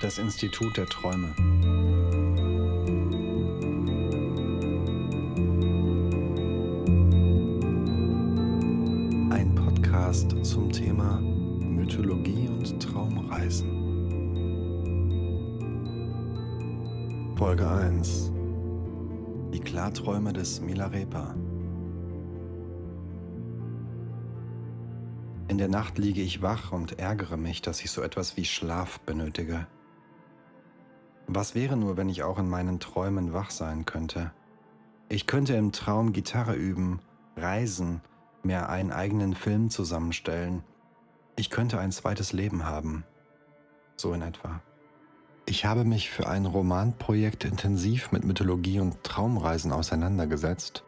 Das Institut der Träume. Ein Podcast zum Thema Mythologie und Traumreisen. Folge 1. Die Klarträume des Milarepa. In der Nacht liege ich wach und ärgere mich, dass ich so etwas wie Schlaf benötige. Was wäre nur, wenn ich auch in meinen Träumen wach sein könnte? Ich könnte im Traum Gitarre üben, reisen, mir einen eigenen Film zusammenstellen. Ich könnte ein zweites Leben haben. So in etwa. Ich habe mich für ein Romanprojekt intensiv mit Mythologie und Traumreisen auseinandergesetzt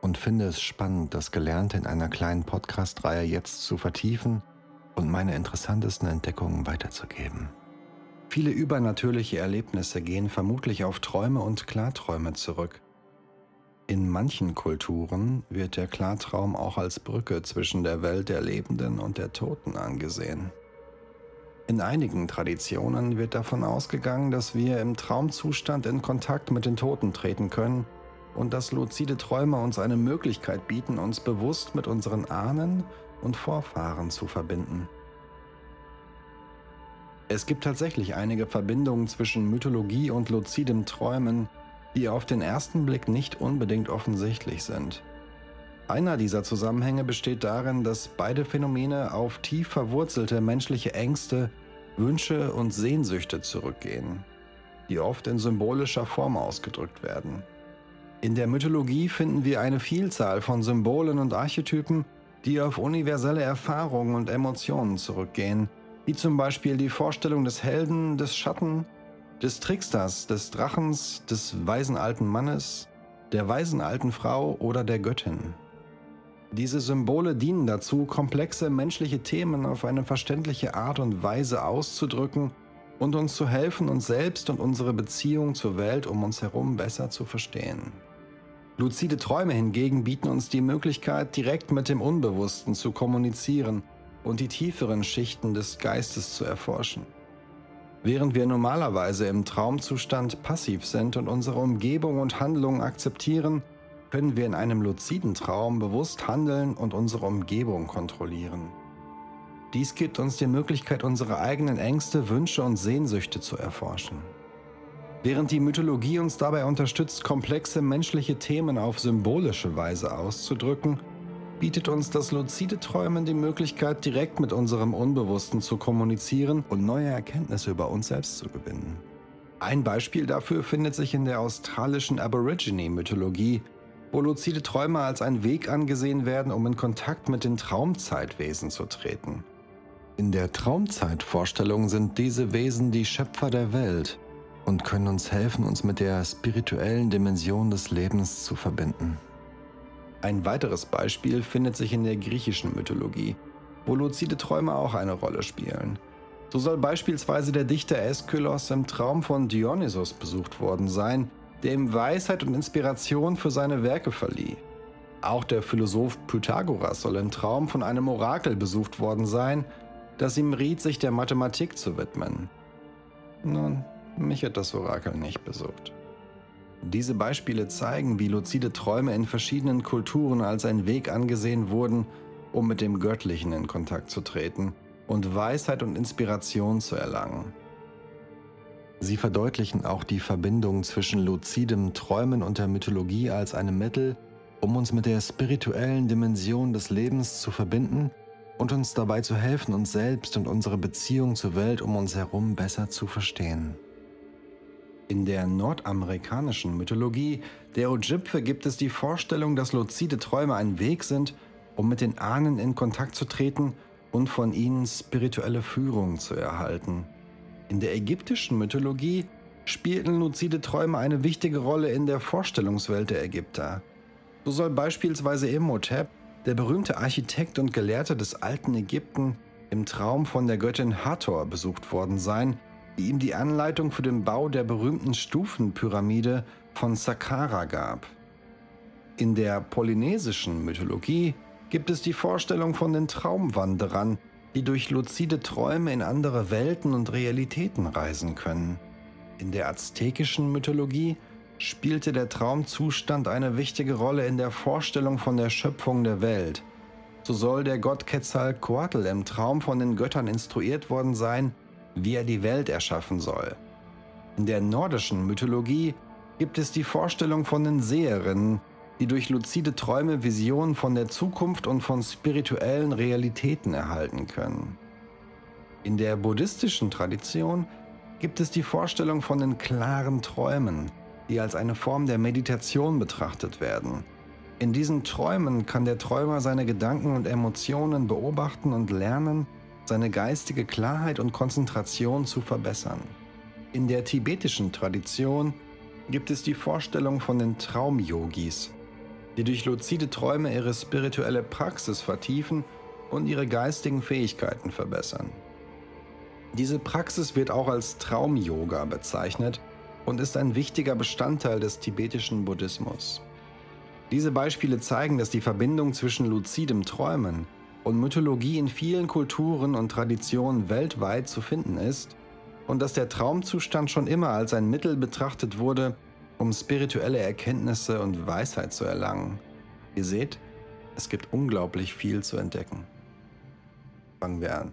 und finde es spannend, das Gelernte in einer kleinen Podcast-Reihe jetzt zu vertiefen und meine interessantesten Entdeckungen weiterzugeben. Viele übernatürliche Erlebnisse gehen vermutlich auf Träume und Klarträume zurück. In manchen Kulturen wird der Klartraum auch als Brücke zwischen der Welt der Lebenden und der Toten angesehen. In einigen Traditionen wird davon ausgegangen, dass wir im Traumzustand in Kontakt mit den Toten treten können und dass luzide Träume uns eine Möglichkeit bieten, uns bewusst mit unseren Ahnen und Vorfahren zu verbinden. Es gibt tatsächlich einige Verbindungen zwischen Mythologie und luzidem Träumen, die auf den ersten Blick nicht unbedingt offensichtlich sind. Einer dieser Zusammenhänge besteht darin, dass beide Phänomene auf tief verwurzelte menschliche Ängste, Wünsche und Sehnsüchte zurückgehen, die oft in symbolischer Form ausgedrückt werden. In der Mythologie finden wir eine Vielzahl von Symbolen und Archetypen, die auf universelle Erfahrungen und Emotionen zurückgehen, wie zum Beispiel die Vorstellung des Helden, des Schatten, des Tricksters, des Drachens, des weisen alten Mannes, der weisen alten Frau oder der Göttin. Diese Symbole dienen dazu, komplexe menschliche Themen auf eine verständliche Art und Weise auszudrücken und uns zu helfen, uns selbst und unsere Beziehung zur Welt um uns herum besser zu verstehen. Luzide Träume hingegen bieten uns die Möglichkeit, direkt mit dem Unbewussten zu kommunizieren und die tieferen Schichten des Geistes zu erforschen. Während wir normalerweise im Traumzustand passiv sind und unsere Umgebung und Handlungen akzeptieren, können wir in einem luziden Traum bewusst handeln und unsere Umgebung kontrollieren. Dies gibt uns die Möglichkeit, unsere eigenen Ängste, Wünsche und Sehnsüchte zu erforschen. Während die Mythologie uns dabei unterstützt, komplexe menschliche Themen auf symbolische Weise auszudrücken, bietet uns das luzide Träumen die Möglichkeit, direkt mit unserem Unbewussten zu kommunizieren und neue Erkenntnisse über uns selbst zu gewinnen. Ein Beispiel dafür findet sich in der australischen Aborigine-Mythologie, wo luzide Träume als ein Weg angesehen werden, um in Kontakt mit den Traumzeitwesen zu treten. In der Traumzeitvorstellung sind diese Wesen die Schöpfer der Welt und können uns helfen, uns mit der spirituellen Dimension des Lebens zu verbinden. Ein weiteres Beispiel findet sich in der griechischen Mythologie, wo luzide Träume auch eine Rolle spielen. So soll beispielsweise der Dichter Aeschylos im Traum von Dionysos besucht worden sein, der ihm Weisheit und Inspiration für seine Werke verlieh. Auch der Philosoph Pythagoras soll im Traum von einem Orakel besucht worden sein, das ihm riet, sich der Mathematik zu widmen. Nun, mich hat das Orakel nicht besucht. Diese Beispiele zeigen, wie luzide Träume in verschiedenen Kulturen als ein Weg angesehen wurden, um mit dem Göttlichen in Kontakt zu treten und Weisheit und Inspiration zu erlangen. Sie verdeutlichen auch die Verbindung zwischen luzidem Träumen und der Mythologie als einem Mittel, um uns mit der spirituellen Dimension des Lebens zu verbinden und uns dabei zu helfen, uns selbst und unsere Beziehung zur Welt um uns herum besser zu verstehen. In der nordamerikanischen Mythologie der Ojibwe gibt es die Vorstellung, dass luzide Träume ein Weg sind, um mit den Ahnen in Kontakt zu treten und von ihnen spirituelle Führung zu erhalten. In der ägyptischen Mythologie spielten luzide Träume eine wichtige Rolle in der Vorstellungswelt der Ägypter. So soll beispielsweise Imhotep, der berühmte Architekt und Gelehrte des alten Ägypten, im Traum von der Göttin Hathor besucht worden sein, die ihm die Anleitung für den Bau der berühmten Stufenpyramide von Saqqara gab. In der polynesischen Mythologie gibt es die Vorstellung von den Traumwanderern, die durch luzide Träume in andere Welten und Realitäten reisen können. In der aztekischen Mythologie spielte der Traumzustand eine wichtige Rolle in der Vorstellung von der Schöpfung der Welt. So soll der Gott Quetzalcoatl im Traum von den Göttern instruiert worden sein, wie er die Welt erschaffen soll. In der nordischen Mythologie gibt es die Vorstellung von den Seherinnen, die durch luzide Träume Visionen von der Zukunft und von spirituellen Realitäten erhalten können. In der buddhistischen Tradition gibt es die Vorstellung von den klaren Träumen, die als eine Form der Meditation betrachtet werden. In diesen Träumen kann der Träumer seine Gedanken und Emotionen beobachten und lernen, seine geistige Klarheit und Konzentration zu verbessern. In der tibetischen Tradition gibt es die Vorstellung von den Traumyogis, die durch luzide Träume ihre spirituelle Praxis vertiefen und ihre geistigen Fähigkeiten verbessern. Diese Praxis wird auch als Traum-Yoga bezeichnet und ist ein wichtiger Bestandteil des tibetischen Buddhismus. Diese Beispiele zeigen, dass die Verbindung zwischen luzidem Träumen und Mythologie in vielen Kulturen und Traditionen weltweit zu finden ist und dass der Traumzustand schon immer als ein Mittel betrachtet wurde, um spirituelle Erkenntnisse und Weisheit zu erlangen. Ihr seht, es gibt unglaublich viel zu entdecken. Fangen wir an.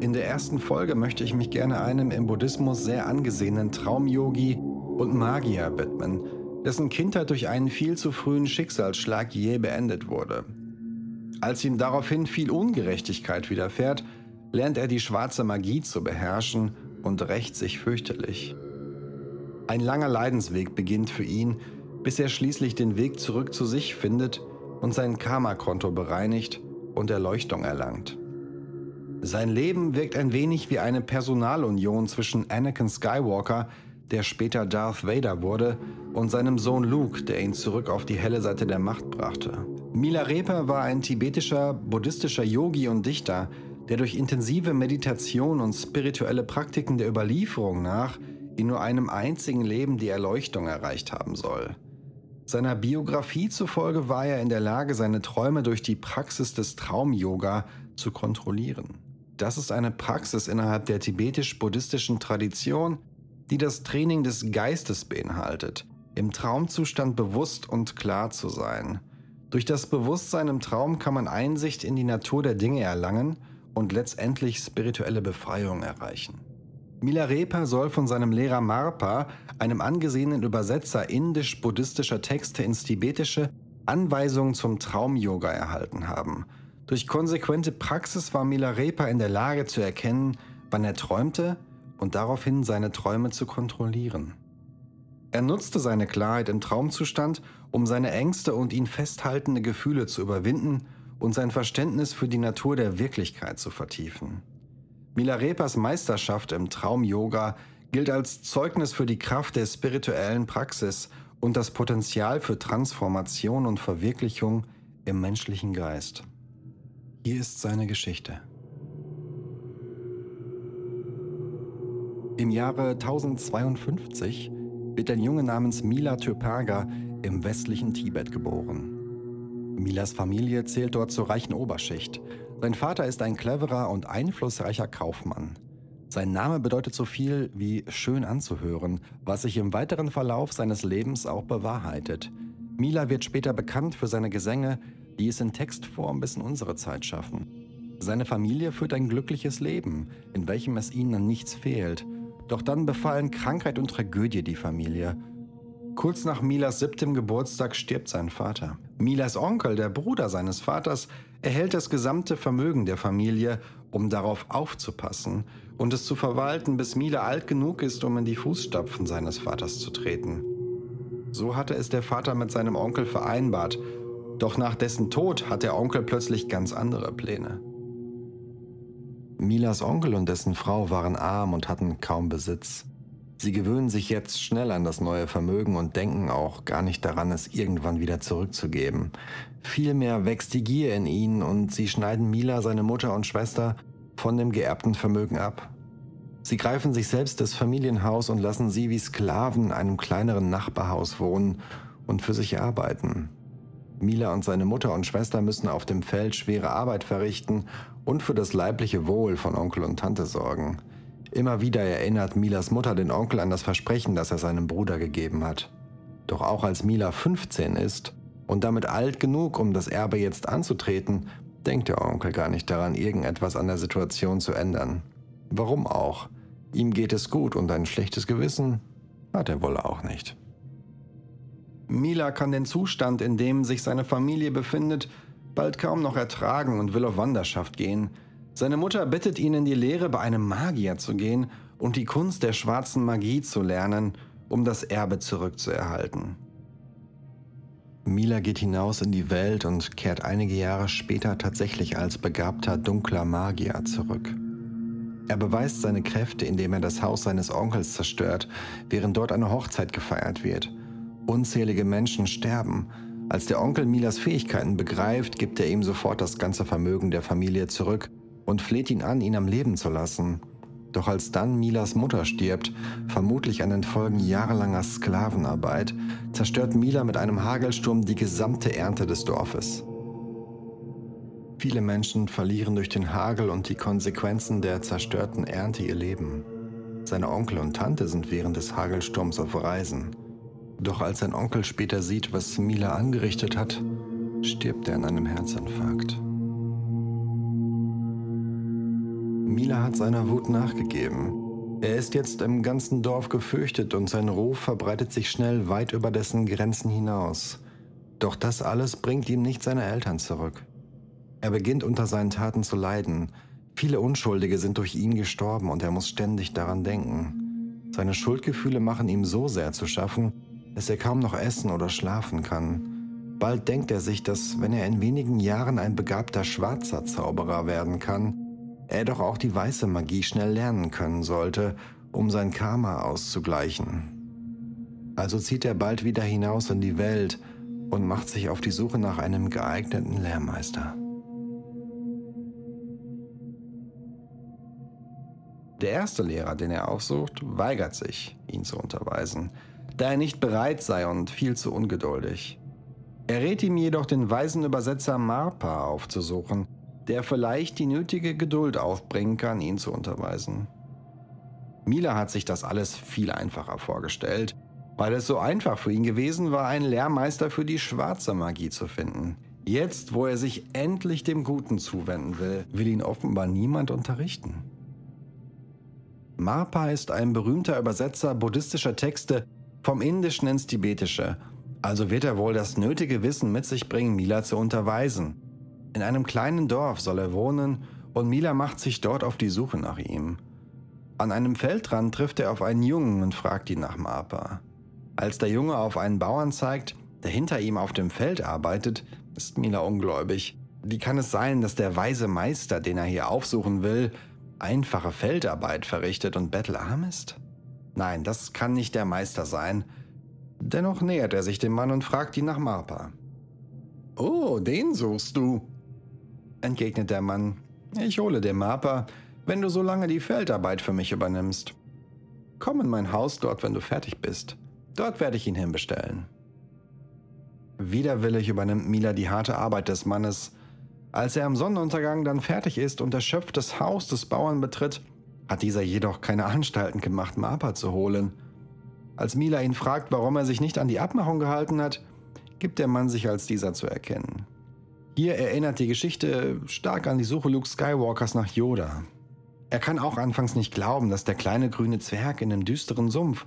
In der ersten Folge möchte ich mich gerne einem im Buddhismus sehr angesehenen Traumyogi und Magier widmen, dessen Kindheit durch einen viel zu frühen Schicksalsschlag je beendet wurde. Als ihm daraufhin viel Ungerechtigkeit widerfährt, lernt er die schwarze Magie zu beherrschen und rächt sich fürchterlich. Ein langer Leidensweg beginnt für ihn, bis er schließlich den Weg zurück zu sich findet und sein Karma-Konto bereinigt und Erleuchtung erlangt. Sein Leben wirkt ein wenig wie eine Personalunion zwischen Anakin Skywalker, der später Darth Vader wurde, und seinem Sohn Luke, der ihn zurück auf die helle Seite der Macht brachte. Milarepa war ein tibetischer, buddhistischer Yogi und Dichter, der durch intensive Meditation und spirituelle Praktiken der Überlieferung nach in nur einem einzigen Leben die Erleuchtung erreicht haben soll. Seiner Biografie zufolge war er in der Lage, seine Träume durch die Praxis des Traum-Yoga zu kontrollieren. Das ist eine Praxis innerhalb der tibetisch-buddhistischen Tradition, die das Training des Geistes beinhaltet, im Traumzustand bewusst und klar zu sein. Durch das Bewusstsein im Traum kann man Einsicht in die Natur der Dinge erlangen und letztendlich spirituelle Befreiung erreichen. Milarepa soll von seinem Lehrer Marpa, einem angesehenen Übersetzer indisch-buddhistischer Texte ins Tibetische, Anweisungen zum Traum-Yoga erhalten haben. Durch konsequente Praxis war Milarepa in der Lage zu erkennen, wann er träumte und daraufhin seine Träume zu kontrollieren. Er nutzte seine Klarheit im Traumzustand, um seine Ängste und ihn festhaltende Gefühle zu überwinden und sein Verständnis für die Natur der Wirklichkeit zu vertiefen. Milarepas Meisterschaft im Traum-Yoga gilt als Zeugnis für die Kraft der spirituellen Praxis und das Potenzial für Transformation und Verwirklichung im menschlichen Geist. Hier ist seine Geschichte. Im Jahre 1052 wird ein Junge namens Mila Typaga im westlichen Tibet geboren. Milas Familie zählt dort zur reichen Oberschicht. Sein Vater ist ein cleverer und einflussreicher Kaufmann. Sein Name bedeutet so viel wie schön anzuhören, was sich im weiteren Verlauf seines Lebens auch bewahrheitet. Mila wird später bekannt für seine Gesänge, die es in Textform bis in unsere Zeit schaffen. Seine Familie führt ein glückliches Leben, in welchem es ihnen an nichts fehlt doch dann befallen Krankheit und Tragödie die Familie. Kurz nach Milas siebtem Geburtstag stirbt sein Vater. Milas Onkel, der Bruder seines Vaters, erhält das gesamte Vermögen der Familie, um darauf aufzupassen und es zu verwalten, bis Mila alt genug ist, um in die Fußstapfen seines Vaters zu treten. So hatte es der Vater mit seinem Onkel vereinbart, doch nach dessen Tod hat der Onkel plötzlich ganz andere Pläne. Milas Onkel und dessen Frau waren arm und hatten kaum Besitz. Sie gewöhnen sich jetzt schnell an das neue Vermögen und denken auch gar nicht daran, es irgendwann wieder zurückzugeben. Vielmehr wächst die Gier in ihnen und sie schneiden Mila, seine Mutter und Schwester, von dem geerbten Vermögen ab. Sie greifen sich selbst das Familienhaus und lassen sie wie Sklaven in einem kleineren Nachbarhaus wohnen und für sich arbeiten. Mila und seine Mutter und Schwester müssen auf dem Feld schwere Arbeit verrichten und für das leibliche Wohl von Onkel und Tante sorgen. Immer wieder erinnert Milas Mutter den Onkel an das Versprechen, das er seinem Bruder gegeben hat. Doch auch als Mila 15 ist und damit alt genug, um das Erbe jetzt anzutreten, denkt der Onkel gar nicht daran, irgendetwas an der Situation zu ändern. Warum auch? Ihm geht es gut und ein schlechtes Gewissen hat er wohl auch nicht. Mila kann den Zustand, in dem sich seine Familie befindet, bald kaum noch ertragen und will auf Wanderschaft gehen. Seine Mutter bittet ihn in die Lehre bei einem Magier zu gehen und die Kunst der schwarzen Magie zu lernen, um das Erbe zurückzuerhalten. Mila geht hinaus in die Welt und kehrt einige Jahre später tatsächlich als begabter dunkler Magier zurück. Er beweist seine Kräfte, indem er das Haus seines Onkels zerstört, während dort eine Hochzeit gefeiert wird. Unzählige Menschen sterben. Als der Onkel Milas Fähigkeiten begreift, gibt er ihm sofort das ganze Vermögen der Familie zurück und fleht ihn an, ihn am Leben zu lassen. Doch als dann Milas Mutter stirbt, vermutlich an den Folgen jahrelanger Sklavenarbeit, zerstört Mila mit einem Hagelsturm die gesamte Ernte des Dorfes. Viele Menschen verlieren durch den Hagel und die Konsequenzen der zerstörten Ernte ihr Leben. Seine Onkel und Tante sind während des Hagelsturms auf Reisen. Doch als sein Onkel später sieht, was Mila angerichtet hat, stirbt er an einem Herzinfarkt. Mila hat seiner Wut nachgegeben. Er ist jetzt im ganzen Dorf gefürchtet und sein Ruf verbreitet sich schnell weit über dessen Grenzen hinaus. Doch das alles bringt ihm nicht seine Eltern zurück. Er beginnt unter seinen Taten zu leiden. Viele Unschuldige sind durch ihn gestorben und er muss ständig daran denken. Seine Schuldgefühle machen ihm so sehr zu schaffen, dass er kaum noch essen oder schlafen kann. Bald denkt er sich, dass wenn er in wenigen Jahren ein begabter schwarzer Zauberer werden kann, er doch auch die weiße Magie schnell lernen können sollte, um sein Karma auszugleichen. Also zieht er bald wieder hinaus in die Welt und macht sich auf die Suche nach einem geeigneten Lehrmeister. Der erste Lehrer, den er aufsucht, weigert sich, ihn zu unterweisen da er nicht bereit sei und viel zu ungeduldig. Er rät ihm jedoch, den weisen Übersetzer Marpa aufzusuchen, der vielleicht die nötige Geduld aufbringen kann, ihn zu unterweisen. Mila hat sich das alles viel einfacher vorgestellt, weil es so einfach für ihn gewesen war, einen Lehrmeister für die schwarze Magie zu finden. Jetzt, wo er sich endlich dem Guten zuwenden will, will ihn offenbar niemand unterrichten. Marpa ist ein berühmter Übersetzer buddhistischer Texte, vom Indischen ins Tibetische, also wird er wohl das nötige Wissen mit sich bringen, Mila zu unterweisen. In einem kleinen Dorf soll er wohnen und Mila macht sich dort auf die Suche nach ihm. An einem Feldrand trifft er auf einen Jungen und fragt ihn nach Mapa. Als der Junge auf einen Bauern zeigt, der hinter ihm auf dem Feld arbeitet, ist Mila ungläubig. Wie kann es sein, dass der weise Meister, den er hier aufsuchen will, einfache Feldarbeit verrichtet und bettelarm ist? Nein, das kann nicht der Meister sein. Dennoch nähert er sich dem Mann und fragt ihn nach Marpa. Oh, den suchst du, entgegnet der Mann. Ich hole dir Marpa, wenn du so lange die Feldarbeit für mich übernimmst. Komm in mein Haus dort, wenn du fertig bist. Dort werde ich ihn hinbestellen. Widerwillig übernimmt Mila die harte Arbeit des Mannes. Als er am Sonnenuntergang dann fertig ist und erschöpft das Haus des Bauern betritt, hat dieser jedoch keine Anstalten gemacht, Mapa zu holen. Als Mila ihn fragt, warum er sich nicht an die Abmachung gehalten hat, gibt der Mann sich als dieser zu erkennen. Hier erinnert die Geschichte stark an die Suche Luke Skywalkers nach Yoda. Er kann auch anfangs nicht glauben, dass der kleine grüne Zwerg in dem düsteren Sumpf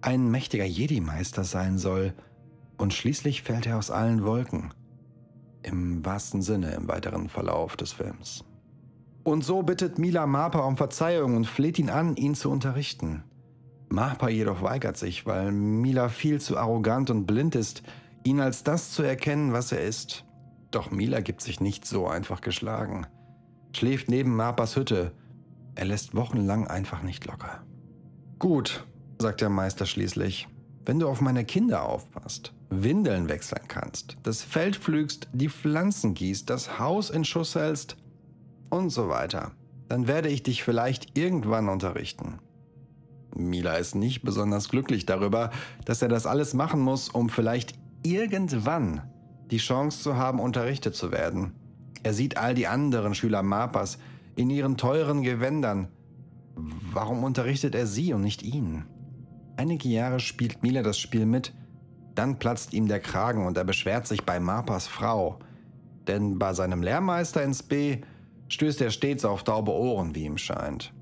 ein mächtiger Jedi-Meister sein soll, und schließlich fällt er aus allen Wolken. Im wahrsten Sinne im weiteren Verlauf des Films. Und so bittet Mila Marpa um Verzeihung und fleht ihn an, ihn zu unterrichten. Marpa jedoch weigert sich, weil Mila viel zu arrogant und blind ist, ihn als das zu erkennen, was er ist. Doch Mila gibt sich nicht so einfach geschlagen. Schläft neben Marpas Hütte. Er lässt wochenlang einfach nicht locker. Gut, sagt der Meister schließlich, wenn du auf meine Kinder aufpasst, Windeln wechseln kannst, das Feld pflügst, die Pflanzen gießt, das Haus in Schuss hältst, und so weiter. dann werde ich dich vielleicht irgendwann unterrichten. Mila ist nicht besonders glücklich darüber, dass er das alles machen muss, um vielleicht irgendwann die Chance zu haben, unterrichtet zu werden. Er sieht all die anderen Schüler Mapas in ihren teuren Gewändern. Warum unterrichtet er sie und nicht ihn? Einige Jahre spielt Mila das Spiel mit, dann platzt ihm der Kragen und er beschwert sich bei Mapas Frau. Denn bei seinem Lehrmeister ins B stößt er stets auf taube Ohren, wie ihm scheint.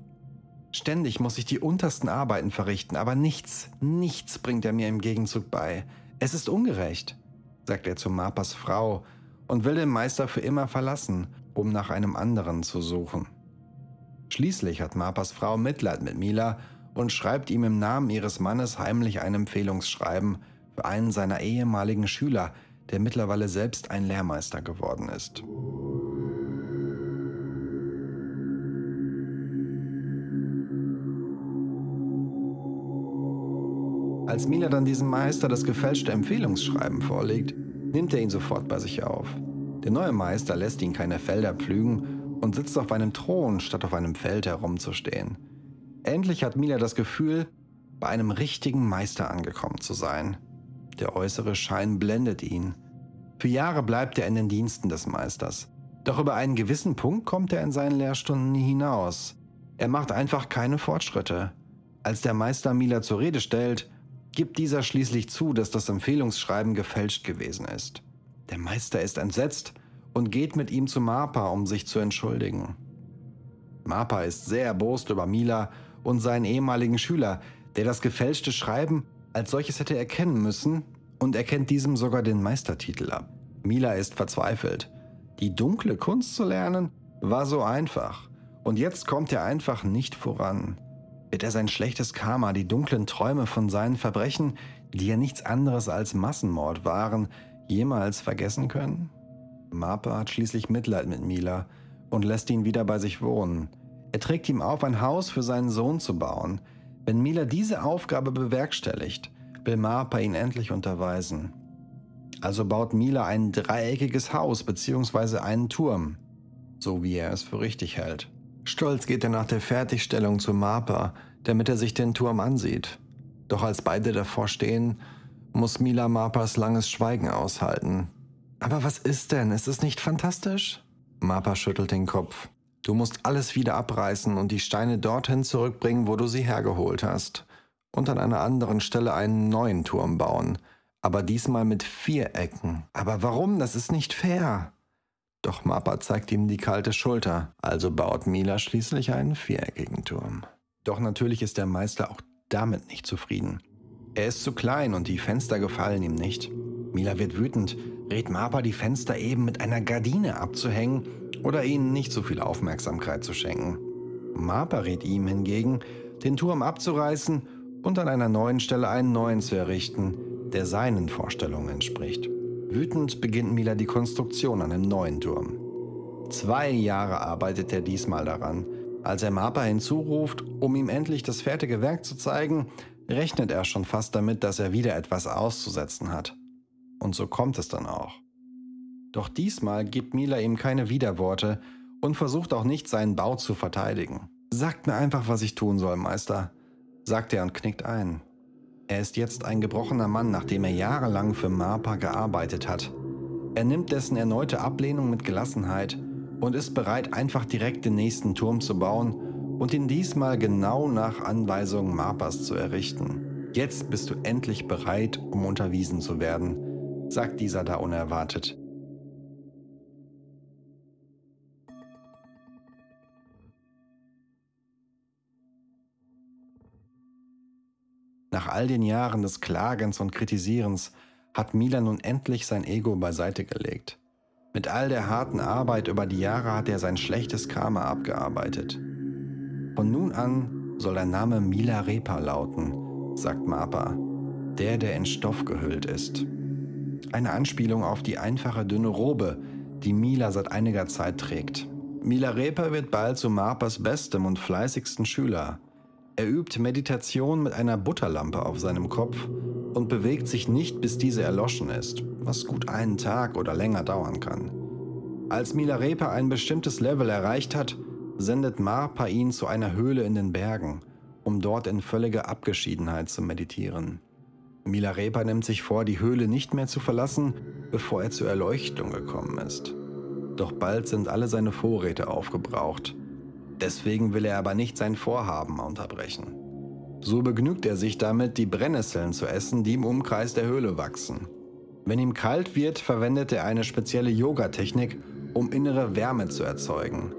Ständig muss ich die untersten Arbeiten verrichten, aber nichts, nichts bringt er mir im Gegenzug bei. Es ist ungerecht, sagt er zu Mapas Frau und will den Meister für immer verlassen, um nach einem anderen zu suchen. Schließlich hat Mapas Frau Mitleid mit Mila und schreibt ihm im Namen ihres Mannes heimlich ein Empfehlungsschreiben für einen seiner ehemaligen Schüler, der mittlerweile selbst ein Lehrmeister geworden ist. Als Mila dann diesem Meister das gefälschte Empfehlungsschreiben vorlegt, nimmt er ihn sofort bei sich auf. Der neue Meister lässt ihn keine Felder pflügen und sitzt auf einem Thron, statt auf einem Feld herumzustehen. Endlich hat Mila das Gefühl, bei einem richtigen Meister angekommen zu sein. Der äußere Schein blendet ihn. Für Jahre bleibt er in den Diensten des Meisters. Doch über einen gewissen Punkt kommt er in seinen Lehrstunden nie hinaus. Er macht einfach keine Fortschritte. Als der Meister Mila zur Rede stellt, gibt dieser schließlich zu, dass das Empfehlungsschreiben gefälscht gewesen ist. Der Meister ist entsetzt und geht mit ihm zu Marpa, um sich zu entschuldigen. Marpa ist sehr erbost über Mila und seinen ehemaligen Schüler, der das gefälschte Schreiben als solches hätte erkennen müssen und erkennt diesem sogar den Meistertitel ab. Mila ist verzweifelt. Die dunkle Kunst zu lernen war so einfach und jetzt kommt er einfach nicht voran. Wird er sein schlechtes Karma, die dunklen Träume von seinen Verbrechen, die ja nichts anderes als Massenmord waren, jemals vergessen können? Marpa hat schließlich Mitleid mit Mila und lässt ihn wieder bei sich wohnen. Er trägt ihm auf, ein Haus für seinen Sohn zu bauen. Wenn Mila diese Aufgabe bewerkstelligt, will Marpa ihn endlich unterweisen. Also baut Mila ein dreieckiges Haus bzw. einen Turm, so wie er es für richtig hält. Stolz geht er nach der Fertigstellung zu Marpa, damit er sich den Turm ansieht. Doch als beide davor stehen, muss Mila Marpas langes Schweigen aushalten. Aber was ist denn? Ist es nicht fantastisch? Marpa schüttelt den Kopf. Du musst alles wieder abreißen und die Steine dorthin zurückbringen, wo du sie hergeholt hast. Und an einer anderen Stelle einen neuen Turm bauen. Aber diesmal mit vier Ecken. Aber warum? Das ist nicht fair. Doch Mappa zeigt ihm die kalte Schulter, also baut Mila schließlich einen viereckigen Turm. Doch natürlich ist der Meister auch damit nicht zufrieden. Er ist zu klein und die Fenster gefallen ihm nicht. Mila wird wütend, rät Mappa die Fenster eben mit einer Gardine abzuhängen oder ihnen nicht so viel Aufmerksamkeit zu schenken. Mappa rät ihm hingegen, den Turm abzureißen und an einer neuen Stelle einen neuen zu errichten, der seinen Vorstellungen entspricht. Wütend beginnt Mila die Konstruktion an einem neuen Turm. Zwei Jahre arbeitet er diesmal daran. Als er Mapa hinzuruft, um ihm endlich das fertige Werk zu zeigen, rechnet er schon fast damit, dass er wieder etwas auszusetzen hat. Und so kommt es dann auch. Doch diesmal gibt Mila ihm keine Widerworte und versucht auch nicht, seinen Bau zu verteidigen. Sagt mir einfach, was ich tun soll, Meister, sagt er und knickt ein. Er ist jetzt ein gebrochener Mann, nachdem er jahrelang für Marpa gearbeitet hat. Er nimmt dessen erneute Ablehnung mit Gelassenheit und ist bereit, einfach direkt den nächsten Turm zu bauen und ihn diesmal genau nach Anweisungen Marpas zu errichten. Jetzt bist du endlich bereit, um unterwiesen zu werden, sagt dieser da unerwartet. Nach all den Jahren des Klagens und Kritisierens hat Mila nun endlich sein Ego beiseite gelegt. Mit all der harten Arbeit über die Jahre hat er sein schlechtes Karma abgearbeitet. Von nun an soll der Name Mila Repa lauten, sagt Mapa, der, der in Stoff gehüllt ist. Eine Anspielung auf die einfache dünne Robe, die Mila seit einiger Zeit trägt. Mila Repa wird bald zu Mapas bestem und fleißigsten Schüler. Er übt Meditation mit einer Butterlampe auf seinem Kopf und bewegt sich nicht, bis diese erloschen ist, was gut einen Tag oder länger dauern kann. Als Milarepa ein bestimmtes Level erreicht hat, sendet Marpa ihn zu einer Höhle in den Bergen, um dort in völliger Abgeschiedenheit zu meditieren. Milarepa nimmt sich vor, die Höhle nicht mehr zu verlassen, bevor er zur Erleuchtung gekommen ist. Doch bald sind alle seine Vorräte aufgebraucht. Deswegen will er aber nicht sein Vorhaben unterbrechen. So begnügt er sich damit, die Brennnesseln zu essen, die im Umkreis der Höhle wachsen. Wenn ihm kalt wird, verwendet er eine spezielle Yoga-Technik, um innere Wärme zu erzeugen.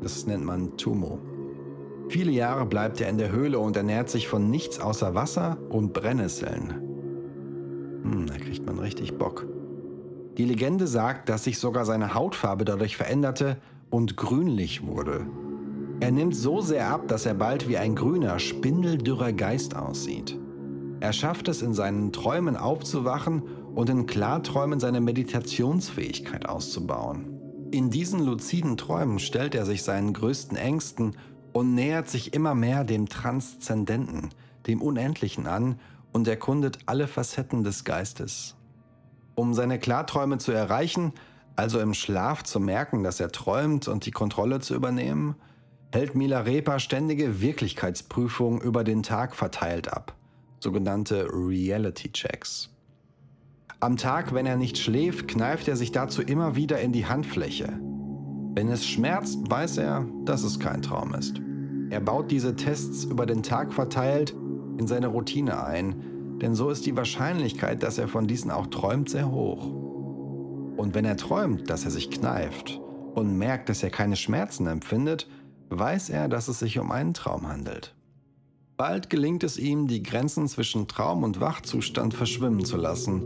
Das nennt man Tumo. Viele Jahre bleibt er in der Höhle und ernährt sich von nichts außer Wasser und Brennnesseln. Hm, da kriegt man richtig Bock. Die Legende sagt, dass sich sogar seine Hautfarbe dadurch veränderte und grünlich wurde. Er nimmt so sehr ab, dass er bald wie ein grüner, spindeldürrer Geist aussieht. Er schafft es, in seinen Träumen aufzuwachen und in Klarträumen seine Meditationsfähigkeit auszubauen. In diesen luziden Träumen stellt er sich seinen größten Ängsten und nähert sich immer mehr dem Transzendenten, dem Unendlichen an und erkundet alle Facetten des Geistes. Um seine Klarträume zu erreichen, also im Schlaf zu merken, dass er träumt und die Kontrolle zu übernehmen, hält Milarepa ständige Wirklichkeitsprüfungen über den Tag verteilt ab, sogenannte Reality Checks. Am Tag, wenn er nicht schläft, kneift er sich dazu immer wieder in die Handfläche. Wenn es schmerzt, weiß er, dass es kein Traum ist. Er baut diese Tests über den Tag verteilt in seine Routine ein, denn so ist die Wahrscheinlichkeit, dass er von diesen auch träumt, sehr hoch. Und wenn er träumt, dass er sich kneift und merkt, dass er keine Schmerzen empfindet, weiß er, dass es sich um einen Traum handelt. Bald gelingt es ihm, die Grenzen zwischen Traum und Wachzustand verschwimmen zu lassen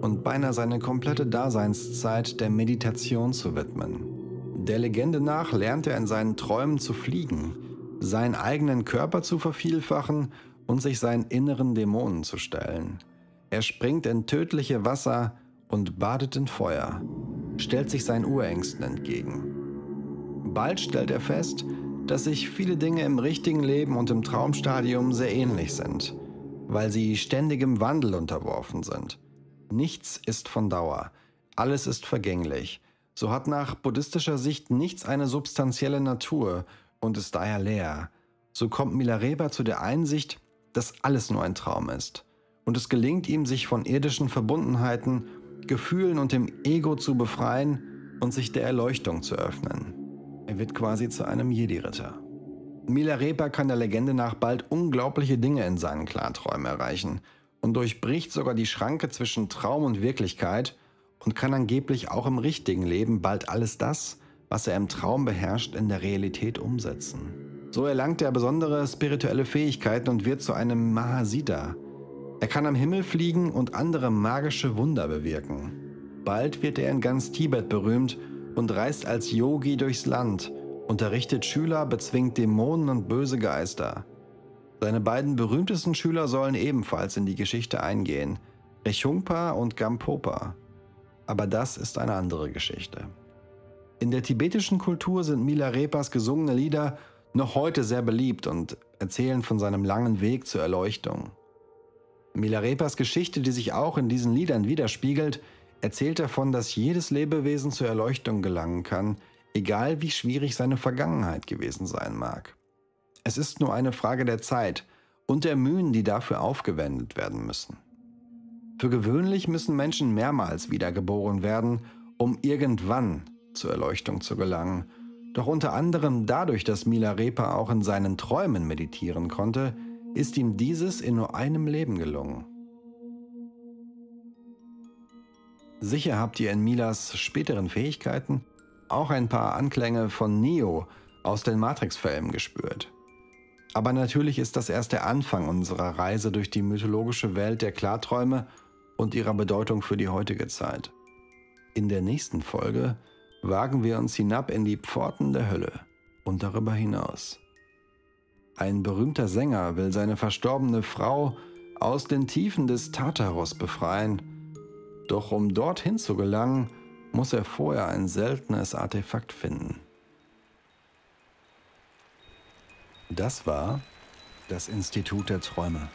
und beinahe seine komplette Daseinszeit der Meditation zu widmen. Der Legende nach lernt er in seinen Träumen zu fliegen, seinen eigenen Körper zu vervielfachen und sich seinen inneren Dämonen zu stellen. Er springt in tödliche Wasser und badet in Feuer, stellt sich seinen Urängsten entgegen. Bald stellt er fest, dass sich viele Dinge im richtigen Leben und im Traumstadium sehr ähnlich sind, weil sie ständigem Wandel unterworfen sind. Nichts ist von Dauer, alles ist vergänglich. So hat nach buddhistischer Sicht nichts eine substanzielle Natur und ist daher leer. So kommt Milarepa zu der Einsicht, dass alles nur ein Traum ist. Und es gelingt ihm, sich von irdischen Verbundenheiten, Gefühlen und dem Ego zu befreien und sich der Erleuchtung zu öffnen. Er wird quasi zu einem Jedi-Ritter. Milarepa kann der Legende nach bald unglaubliche Dinge in seinen Klarträumen erreichen – und durchbricht sogar die Schranke zwischen Traum und Wirklichkeit und kann angeblich auch im richtigen Leben bald alles das, was er im Traum beherrscht, in der Realität umsetzen. So erlangt er besondere spirituelle Fähigkeiten und wird zu einem Mahasiddha. Er kann am Himmel fliegen und andere magische Wunder bewirken. Bald wird er in ganz Tibet berühmt und reist als Yogi durchs Land, unterrichtet Schüler, bezwingt Dämonen und böse Geister. Seine beiden berühmtesten Schüler sollen ebenfalls in die Geschichte eingehen, Rechungpa und Gampopa. Aber das ist eine andere Geschichte. In der tibetischen Kultur sind Milarepas gesungene Lieder noch heute sehr beliebt und erzählen von seinem langen Weg zur Erleuchtung. Milarepas Geschichte, die sich auch in diesen Liedern widerspiegelt, erzählt davon, dass jedes Lebewesen zur Erleuchtung gelangen kann, egal wie schwierig seine Vergangenheit gewesen sein mag. Es ist nur eine Frage der Zeit und der Mühen, die dafür aufgewendet werden müssen. Für gewöhnlich müssen Menschen mehrmals wiedergeboren werden, um irgendwann zur Erleuchtung zu gelangen. Doch unter anderem dadurch, dass Milarepa auch in seinen Träumen meditieren konnte, ist ihm dieses in nur einem Leben gelungen. Sicher habt ihr in Milas späteren Fähigkeiten auch ein paar Anklänge von Neo aus den Matrix-Filmen gespürt. Aber natürlich ist das erst der Anfang unserer Reise durch die mythologische Welt der Klarträume und ihrer Bedeutung für die heutige Zeit. In der nächsten Folge wagen wir uns hinab in die Pforten der Hölle und darüber hinaus. Ein berühmter Sänger will seine verstorbene Frau aus den Tiefen des Tartarus befreien, doch um dorthin zu gelangen, muss er vorher ein seltenes Artefakt finden. Das war das Institut der Träume.